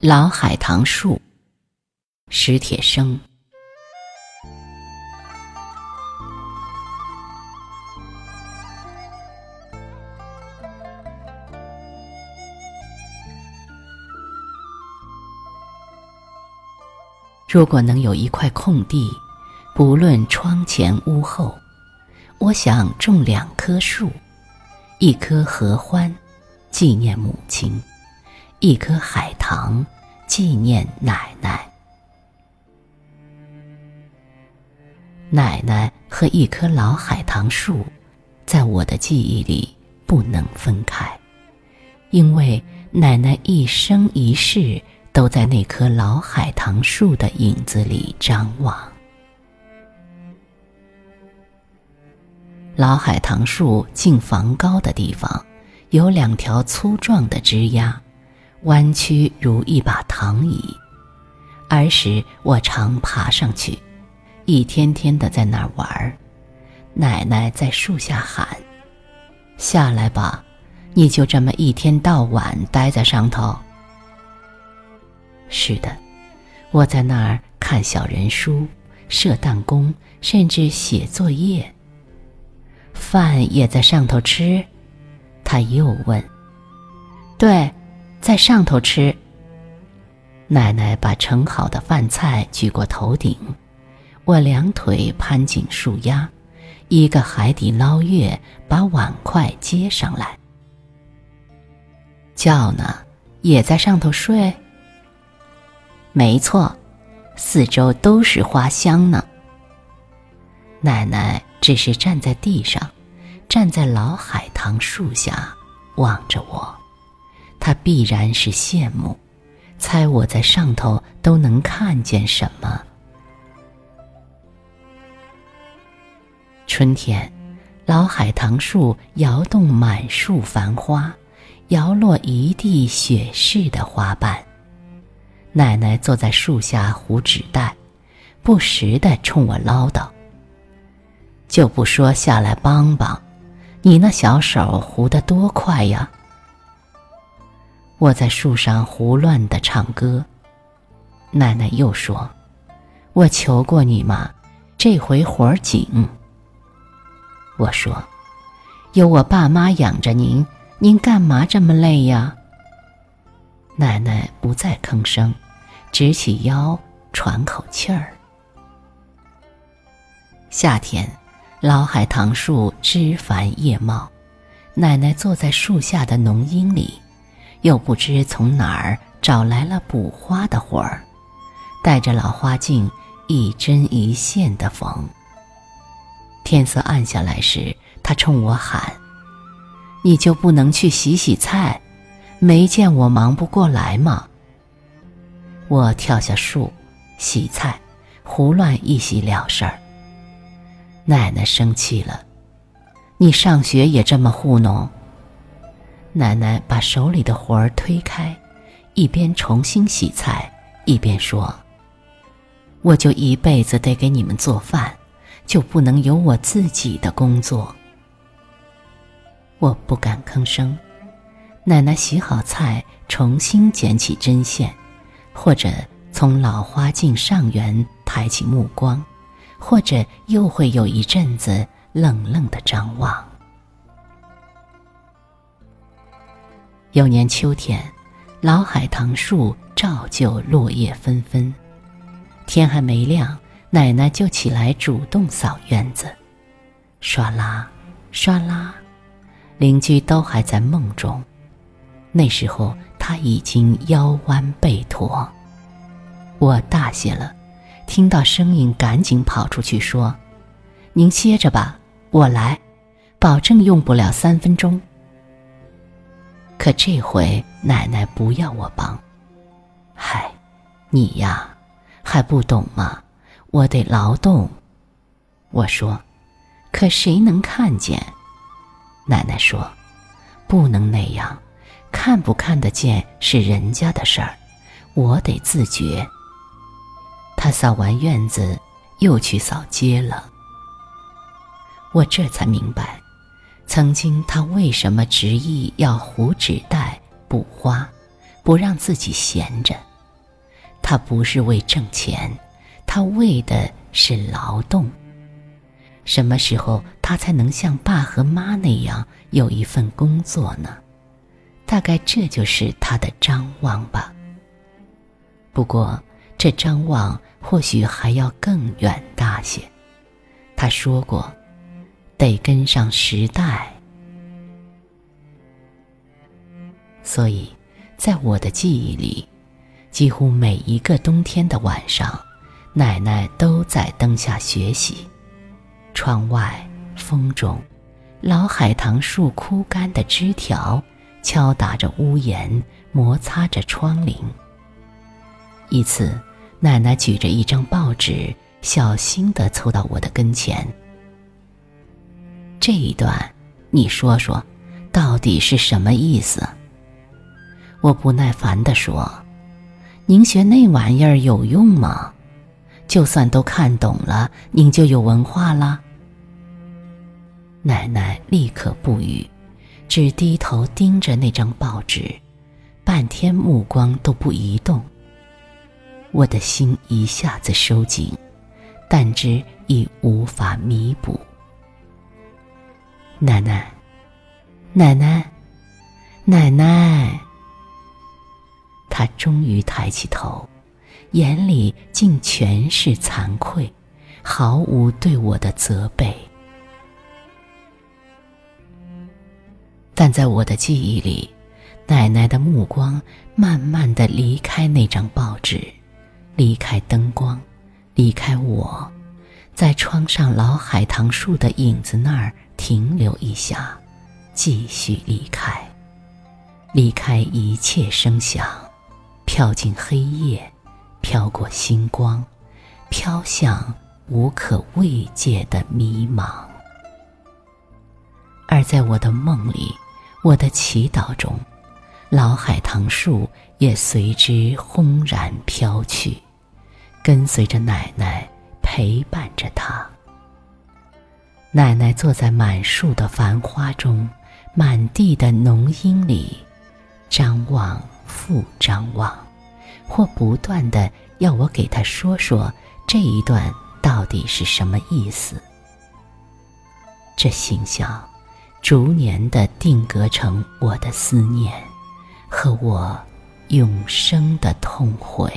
老海棠树，史铁生。如果能有一块空地，不论窗前屋后，我想种两棵树，一棵合欢，纪念母亲；一棵海棠，纪念奶奶。奶奶和一棵老海棠树，在我的记忆里不能分开，因为奶奶一生一世。都在那棵老海棠树的影子里张望。老海棠树近房高的地方，有两条粗壮的枝桠，弯曲如一把躺椅。儿时我常爬上去，一天天的在那儿玩儿。奶奶在树下喊：“下来吧，你就这么一天到晚待在上头。”是的，我在那儿看小人书、射弹弓，甚至写作业。饭也在上头吃，他又问：“对，在上头吃。”奶奶把盛好的饭菜举过头顶，我两腿攀紧树丫，一个海底捞月把碗筷接上来。觉呢，也在上头睡。没错，四周都是花香呢。奶奶只是站在地上，站在老海棠树下，望着我。他必然是羡慕，猜我在上头都能看见什么。春天，老海棠树摇动满树繁花，摇落一地雪似的花瓣。奶奶坐在树下糊纸袋，不时的冲我唠叨：“就不说下来帮帮，你那小手糊得多快呀！”我在树上胡乱的唱歌，奶奶又说：“我求过你嘛，这回活儿紧。”我说：“有我爸妈养着您，您干嘛这么累呀？”奶奶不再吭声，直起腰喘口气儿。夏天，老海棠树枝繁叶茂，奶奶坐在树下的浓荫里，又不知从哪儿找来了补花的活儿，带着老花镜一针一线的缝。天色暗下来时，他冲我喊：“你就不能去洗洗菜？”没见我忙不过来吗？我跳下树，洗菜，胡乱一洗了事儿。奶奶生气了，你上学也这么糊弄？奶奶把手里的活儿推开，一边重新洗菜，一边说：“我就一辈子得给你们做饭，就不能有我自己的工作？”我不敢吭声。奶奶洗好菜，重新捡起针线，或者从老花镜上缘抬起目光，或者又会有一阵子冷冷的张望。有年秋天，老海棠树照旧落叶纷纷，天还没亮，奶奶就起来主动扫院子，唰啦，唰啦，邻居都还在梦中。那时候他已经腰弯背驼，我大些了，听到声音赶紧跑出去说：“您歇着吧，我来，保证用不了三分钟。”可这回奶奶不要我帮，嗨，你呀还不懂吗？我得劳动。我说：“可谁能看见？”奶奶说：“不能那样。”看不看得见是人家的事儿，我得自觉。他扫完院子，又去扫街了。我这才明白，曾经他为什么执意要糊纸袋补花，不让自己闲着。他不是为挣钱，他为的是劳动。什么时候他才能像爸和妈那样有一份工作呢？大概这就是他的张望吧。不过，这张望或许还要更远大些。他说过，得跟上时代。所以，在我的记忆里，几乎每一个冬天的晚上，奶奶都在灯下学习。窗外，风中，老海棠树枯干的枝条敲打着屋檐，摩擦着窗棂。一次，奶奶举着一张报纸，小心地凑到我的跟前。这一段，你说说，到底是什么意思？我不耐烦地说：“您学那玩意儿有用吗？就算都看懂了，您就有文化了。”奶奶立刻不语，只低头盯着那张报纸，半天目光都不移动。我的心一下子收紧，但知已无法弥补。奶奶，奶奶，奶奶！他终于抬起头，眼里竟全是惭愧，毫无对我的责备。但在我的记忆里，奶奶的目光慢慢的离开那张报纸，离开灯光，离开我，在窗上老海棠树的影子那儿停留一下，继续离开，离开一切声响，飘进黑夜，飘过星光，飘向无可慰藉的迷茫。而在我的梦里。我的祈祷中，老海棠树也随之轰然飘去，跟随着奶奶，陪伴着她。奶奶坐在满树的繁花中，满地的浓荫里，张望复张望，或不断的要我给她说说这一段到底是什么意思。这形象。逐年的定格成我的思念，和我永生的痛悔。